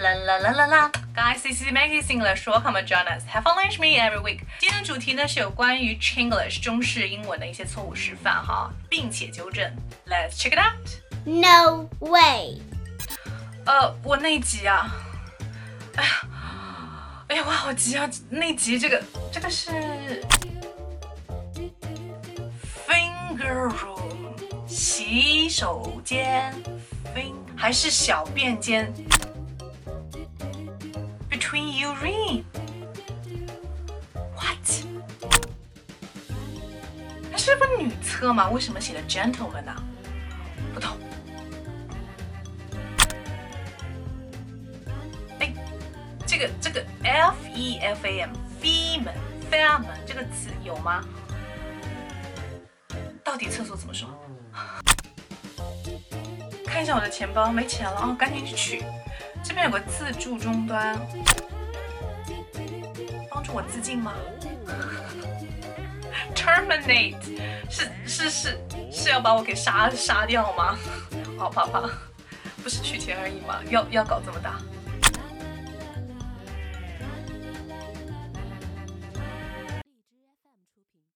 啦啦啦啦啦！Guys, this is Maggie English. Welcome to join us. Have fun lunch me every week. 今天的主题呢是有关于 Chinglish 中式英文的一些错误示范哈，并且纠正。Let's check it out. No way. 呃，我那一集啊，哎呀，哎呀，我好急啊！那集这个这个是 finger room 洗手间，fin 还是小便间？Between urine。What？它是不是女厕吗？为什么写的 gentleman 呢、不懂。哎，这个这个 f e f a m femen femen 这个词有吗？到底厕所怎么说？看一下我的钱包，没钱了啊，赶紧去取。这边有个自助终端，帮助我自尽吗？Terminate 是是是是要把我给杀杀掉吗？好怕怕，不是取钱而已吗？要要搞这么大？